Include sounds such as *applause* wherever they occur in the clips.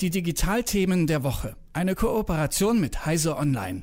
Die Digitalthemen der Woche. Eine Kooperation mit Heise Online.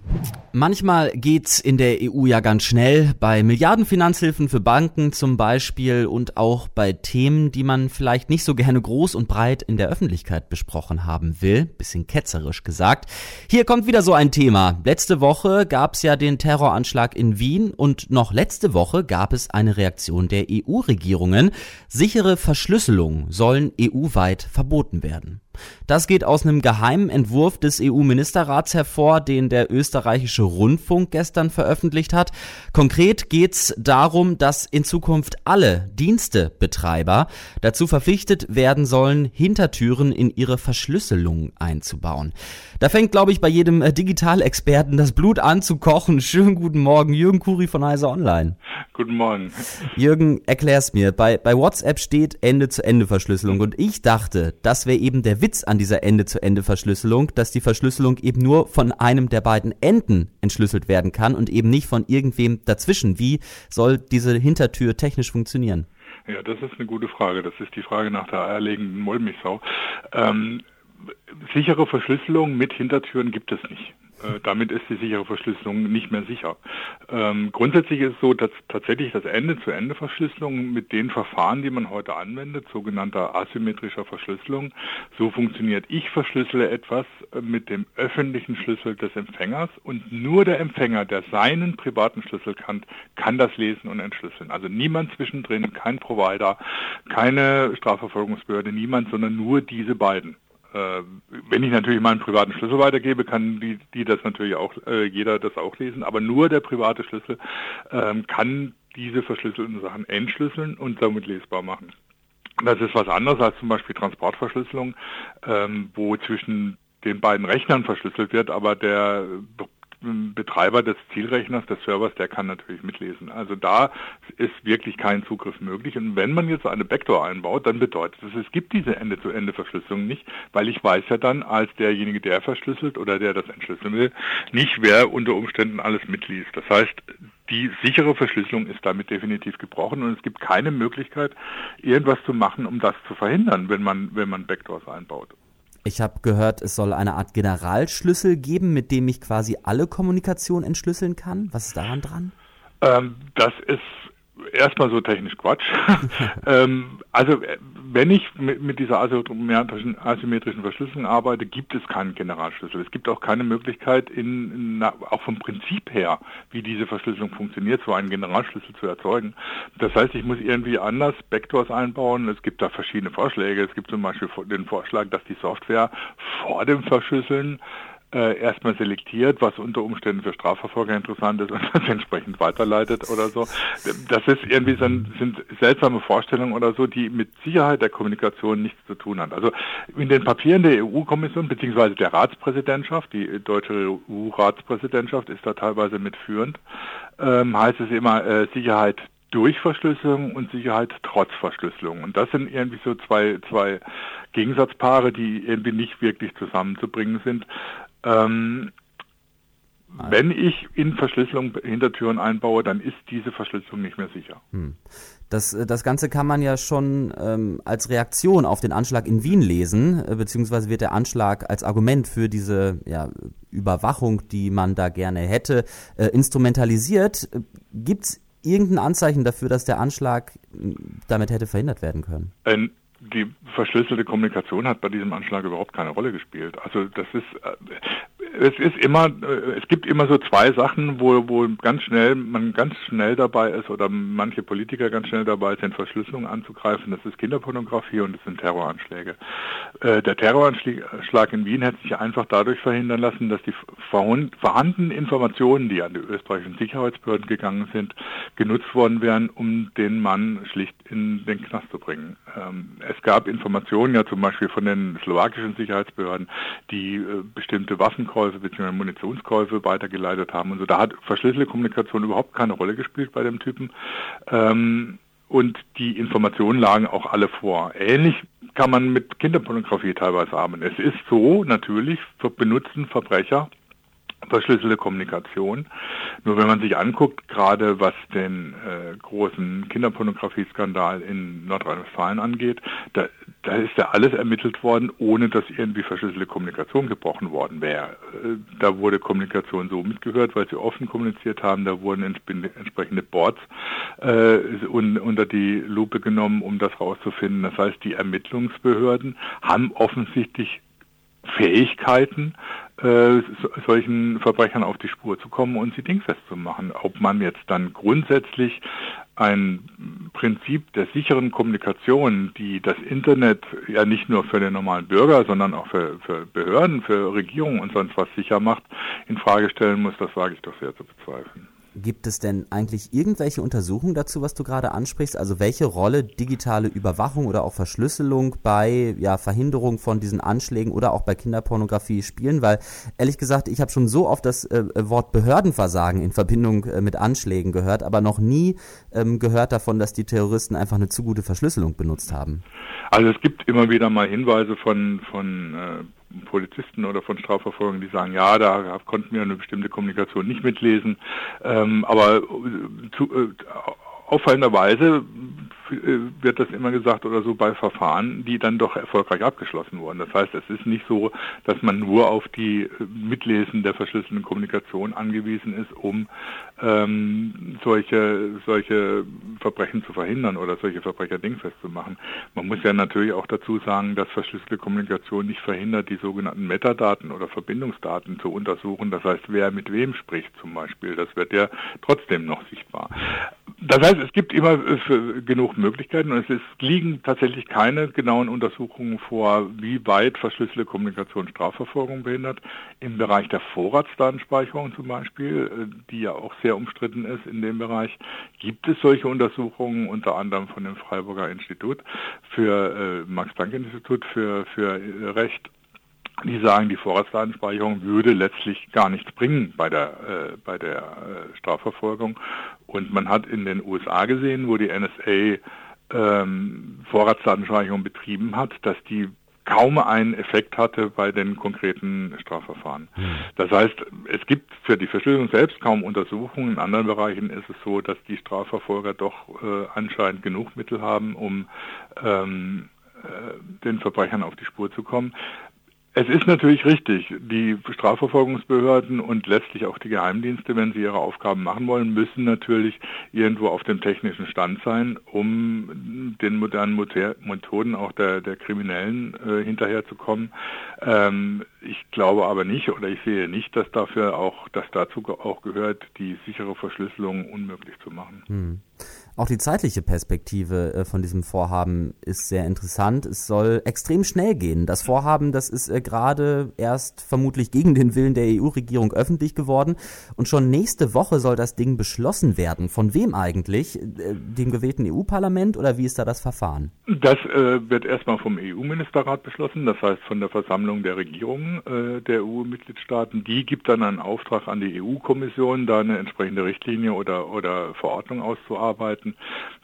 Manchmal geht's in der EU ja ganz schnell, bei Milliardenfinanzhilfen für Banken zum Beispiel und auch bei Themen, die man vielleicht nicht so gerne groß und breit in der Öffentlichkeit besprochen haben will, bisschen ketzerisch gesagt. Hier kommt wieder so ein Thema. Letzte Woche gab's ja den Terroranschlag in Wien und noch letzte Woche gab es eine Reaktion der EU-Regierungen. Sichere Verschlüsselungen sollen EU-weit verboten werden. Das geht aus einem geheimen Entwurf des EU-Ministerrats hervor, den der österreichische Rundfunk gestern veröffentlicht hat. Konkret geht es darum, dass in Zukunft alle Dienstebetreiber dazu verpflichtet werden sollen, Hintertüren in ihre Verschlüsselung einzubauen. Da fängt, glaube ich, bei jedem äh, Digitalexperten das Blut an zu kochen. Schönen guten Morgen, Jürgen Kuri von Heise Online. Guten Morgen. Jürgen, erklär's mir. Bei, bei WhatsApp steht Ende-zu-Ende-Verschlüsselung und ich dachte, das wäre eben der Witz an dieser Ende-zu-Ende-Verschlüsselung, dass die Verschlüsselung eben nur von einem der beiden Enden entschlüsselt werden kann und eben nicht von irgendwem dazwischen. Wie soll diese Hintertür technisch funktionieren? Ja, das ist eine gute Frage. Das ist die Frage nach der eierlegenden Mollmilchsau. Ähm, sichere Verschlüsselung mit Hintertüren gibt es nicht. Äh, damit ist die sichere Verschlüsselung nicht mehr sicher. Ähm, grundsätzlich ist es so, dass tatsächlich das Ende-zu-Ende-Verschlüsselung mit den Verfahren, die man heute anwendet, sogenannter asymmetrischer Verschlüsselung, so funktioniert. Ich verschlüssele etwas äh, mit dem öffentlichen Schlüssel des Empfängers und nur der Empfänger, der seinen privaten Schlüssel kann, kann das lesen und entschlüsseln. Also niemand zwischendrin, kein Provider, keine Strafverfolgungsbehörde, niemand, sondern nur diese beiden. Äh, wenn ich natürlich meinen privaten Schlüssel weitergebe, kann die, die das natürlich auch, äh, jeder das auch lesen, aber nur der private Schlüssel ähm, kann diese verschlüsselten Sachen entschlüsseln und damit lesbar machen. Das ist was anderes als zum Beispiel Transportverschlüsselung, ähm, wo zwischen den beiden Rechnern verschlüsselt wird, aber der Betreiber des Zielrechners, des Servers, der kann natürlich mitlesen. Also da ist wirklich kein Zugriff möglich. Und wenn man jetzt eine Backdoor einbaut, dann bedeutet das, es gibt diese Ende-zu-Ende-Verschlüsselung nicht, weil ich weiß ja dann als derjenige, der verschlüsselt oder der das entschlüsseln will, nicht, wer unter Umständen alles mitliest. Das heißt, die sichere Verschlüsselung ist damit definitiv gebrochen und es gibt keine Möglichkeit, irgendwas zu machen, um das zu verhindern, wenn man, wenn man Backdoors einbaut. Ich habe gehört, es soll eine Art Generalschlüssel geben, mit dem ich quasi alle Kommunikation entschlüsselyn kann. Was ist daran dran? Ähm, das ist erstmal so technisch Quatsch. *laughs* ähm, also äh, wenn ich mit, mit dieser asymmetrischen, asymmetrischen Verschlüsselung arbeite, gibt es keinen Generalschlüssel. Es gibt auch keine Möglichkeit, in, in, auch vom Prinzip her, wie diese Verschlüsselung funktioniert, so einen Generalschlüssel zu erzeugen. Das heißt, ich muss irgendwie anders Backdoors einbauen. Es gibt da verschiedene Vorschläge. Es gibt zum Beispiel den Vorschlag, dass die Software vor dem Verschlüsseln äh, erstmal selektiert, was unter Umständen für Strafverfolger interessant ist und *laughs* das entsprechend weiterleitet oder so. Das ist irgendwie so ein, sind seltsame Vorstellungen oder so, die mit Sicherheit der Kommunikation nichts zu tun haben. Also in den Papieren der EU-Kommission beziehungsweise der Ratspräsidentschaft, die deutsche EU-Ratspräsidentschaft ist da teilweise mitführend, ähm, heißt es immer äh, Sicherheit durch Verschlüsselung und Sicherheit trotz Verschlüsselung. Und das sind irgendwie so zwei, zwei Gegensatzpaare, die irgendwie nicht wirklich zusammenzubringen sind. Ähm, wenn ich in Verschlüsselung Hintertüren einbaue, dann ist diese Verschlüsselung nicht mehr sicher. Hm. Das, äh, das Ganze kann man ja schon ähm, als Reaktion auf den Anschlag in Wien lesen, äh, beziehungsweise wird der Anschlag als Argument für diese ja, Überwachung, die man da gerne hätte, äh, instrumentalisiert. Gibt es irgendein Anzeichen dafür, dass der Anschlag damit hätte verhindert werden können? Ein die verschlüsselte Kommunikation hat bei diesem Anschlag überhaupt keine Rolle gespielt. Also das ist, es ist immer, äh, es gibt immer so zwei Sachen, wo, wo ganz schnell, man ganz schnell dabei ist oder manche Politiker ganz schnell dabei sind, Verschlüsselung anzugreifen. Das ist Kinderpornografie und das sind Terroranschläge. Äh, der Terroranschlag in Wien hätte sich einfach dadurch verhindern lassen, dass die vorhandenen Informationen, die an die österreichischen Sicherheitsbehörden gegangen sind, genutzt worden wären, um den Mann schlicht in den Knast zu bringen. Ähm, es gab Informationen ja zum Beispiel von den slowakischen Sicherheitsbehörden, die äh, bestimmte Waffenkäufe Waffenkäufe bzw. Munitionskäufe weitergeleitet haben und so. Da hat verschlüsselte Kommunikation überhaupt keine Rolle gespielt bei dem Typen. Ähm, und die Informationen lagen auch alle vor. Ähnlich kann man mit Kinderpornografie teilweise haben. Es ist so, natürlich benutzen Verbrecher verschlüsselte Kommunikation. Nur wenn man sich anguckt, gerade was den äh, großen Kinderpornografieskandal in Nordrhein-Westfalen angeht, da, da ist ja alles ermittelt worden, ohne dass irgendwie verschlüsselte Kommunikation gebrochen worden wäre. Äh, da wurde Kommunikation so mitgehört, weil sie offen kommuniziert haben. Da wurden entsprechende Boards äh, un, unter die Lupe genommen, um das rauszufinden. Das heißt, die Ermittlungsbehörden haben offensichtlich Fähigkeiten, äh, solchen Verbrechern auf die Spur zu kommen und sie dingfest zu machen. Ob man jetzt dann grundsätzlich ein Prinzip der sicheren Kommunikation, die das Internet ja nicht nur für den normalen Bürger, sondern auch für, für Behörden, für Regierungen und sonst was sicher macht, in Frage stellen muss, das wage ich doch sehr zu bezweifeln. Gibt es denn eigentlich irgendwelche Untersuchungen dazu, was du gerade ansprichst? Also welche Rolle digitale Überwachung oder auch Verschlüsselung bei ja, Verhinderung von diesen Anschlägen oder auch bei Kinderpornografie spielen? Weil ehrlich gesagt, ich habe schon so oft das äh, Wort Behördenversagen in Verbindung äh, mit Anschlägen gehört, aber noch nie ähm, gehört davon, dass die Terroristen einfach eine zu gute Verschlüsselung benutzt haben. Also es gibt immer wieder mal Hinweise von, von äh, Polizisten oder von Strafverfolgern, die sagen, ja, da konnten wir eine bestimmte Kommunikation nicht mitlesen. Ähm, aber zu, äh, auffallenderweise wird das immer gesagt oder so bei Verfahren, die dann doch erfolgreich abgeschlossen wurden. Das heißt, es ist nicht so, dass man nur auf die Mitlesen der verschlüsselten Kommunikation angewiesen ist, um ähm, solche, solche Verbrechen zu verhindern oder solche Verbrecher dingfest zu machen. Man muss ja natürlich auch dazu sagen, dass verschlüsselte Kommunikation nicht verhindert, die sogenannten Metadaten oder Verbindungsdaten zu untersuchen. Das heißt, wer mit wem spricht zum Beispiel, das wird ja trotzdem noch sichtbar. Das heißt, es gibt immer äh, genug Möglichkeiten und es ist, liegen tatsächlich keine genauen Untersuchungen vor, wie weit verschlüsselte Kommunikation Strafverfolgung behindert. Im Bereich der Vorratsdatenspeicherung zum Beispiel, äh, die ja auch sehr umstritten ist in dem Bereich, gibt es solche Untersuchungen, unter anderem von dem Freiburger Institut für äh, Max-Planck-Institut für, für Recht die sagen, die Vorratsdatenspeicherung würde letztlich gar nichts bringen bei der, äh, bei der äh, Strafverfolgung. Und man hat in den USA gesehen, wo die NSA ähm, Vorratsdatenspeicherung betrieben hat, dass die kaum einen Effekt hatte bei den konkreten Strafverfahren. Hm. Das heißt, es gibt für die Verschlüsselung selbst kaum Untersuchungen. In anderen Bereichen ist es so, dass die Strafverfolger doch äh, anscheinend genug Mittel haben, um ähm, äh, den Verbrechern auf die Spur zu kommen. Es ist natürlich richtig, die Strafverfolgungsbehörden und letztlich auch die Geheimdienste, wenn sie ihre Aufgaben machen wollen, müssen natürlich irgendwo auf dem technischen Stand sein, um den modernen Methoden auch der, der Kriminellen äh, hinterherzukommen. Ähm, ich glaube aber nicht oder ich sehe nicht, dass dafür auch, dass dazu auch gehört, die sichere Verschlüsselung unmöglich zu machen. Hm. Auch die zeitliche Perspektive äh, von diesem Vorhaben ist sehr interessant. Es soll extrem schnell gehen. Das Vorhaben, das ist äh, gerade erst vermutlich gegen den Willen der EU-Regierung öffentlich geworden. Und schon nächste Woche soll das Ding beschlossen werden. Von wem eigentlich? Äh, dem gewählten EU-Parlament oder wie ist da das Verfahren? Das äh, wird erstmal vom EU-Ministerrat beschlossen, das heißt von der Versammlung der Regierungen äh, der EU-Mitgliedstaaten. Die gibt dann einen Auftrag an die EU-Kommission, da eine entsprechende Richtlinie oder, oder Verordnung auszuarbeiten arbeiten.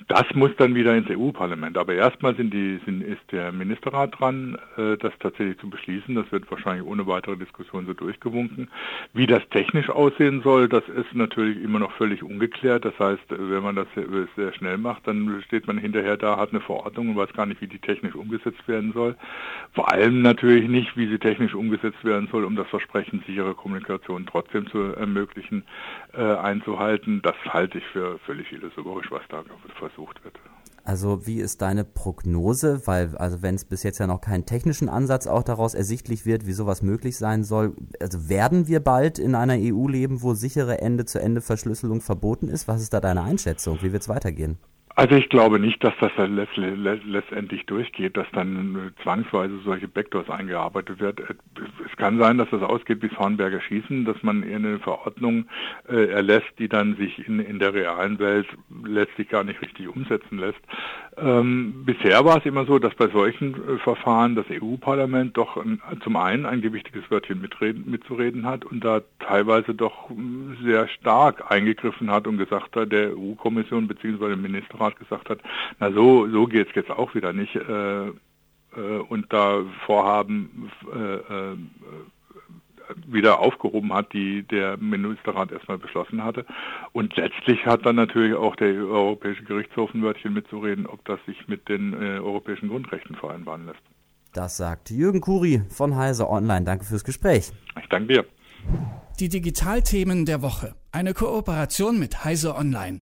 Das muss dann wieder ins EU-Parlament. Aber erstmal sind die, sind, ist der Ministerrat dran, äh, das tatsächlich zu beschließen. Das wird wahrscheinlich ohne weitere Diskussion so durchgewunken. Wie das technisch aussehen soll, das ist natürlich immer noch völlig ungeklärt. Das heißt, wenn man das sehr, sehr schnell macht, dann steht man hinterher da, hat eine Verordnung und weiß gar nicht, wie die technisch umgesetzt werden soll. Vor allem natürlich nicht, wie sie technisch umgesetzt werden soll, um das Versprechen sichere Kommunikation trotzdem zu ermöglichen, äh, einzuhalten. Das halte ich für völlig illusorisch, was da versucht wird. Also wie ist deine Prognose? Weil, also wenn es bis jetzt ja noch keinen technischen Ansatz auch daraus ersichtlich wird, wie sowas möglich sein soll, also werden wir bald in einer EU leben, wo sichere Ende-zu-Ende-Verschlüsselung verboten ist? Was ist da deine Einschätzung? Wie wird es weitergehen? Also ich glaube nicht, dass das letztendlich durchgeht, dass dann zwangsweise solche Backdoors eingearbeitet wird. Es kann sein, dass das ausgeht wie Hornberger Schießen, dass man eine Verordnung äh, erlässt, die dann sich in, in der realen Welt letztlich gar nicht richtig umsetzen lässt. Ähm, bisher war es immer so, dass bei solchen äh, Verfahren das EU-Parlament doch ein, zum einen ein gewichtiges Wörtchen mitreden, mitzureden hat und da teilweise doch sehr stark eingegriffen hat und gesagt hat, der EU-Kommission bzw. dem Ministerrat Rat gesagt hat, na so, so geht es jetzt auch wieder nicht. Äh, äh, und da Vorhaben äh, äh, wieder aufgehoben hat, die der Ministerrat erstmal beschlossen hatte. Und letztlich hat dann natürlich auch der Europäische Gerichtshof ein Wörtchen mitzureden, ob das sich mit den äh, europäischen Grundrechten vereinbaren lässt. Das sagt Jürgen Kuri von Heise Online. Danke fürs Gespräch. Ich danke dir. Die Digitalthemen der Woche. Eine Kooperation mit Heise Online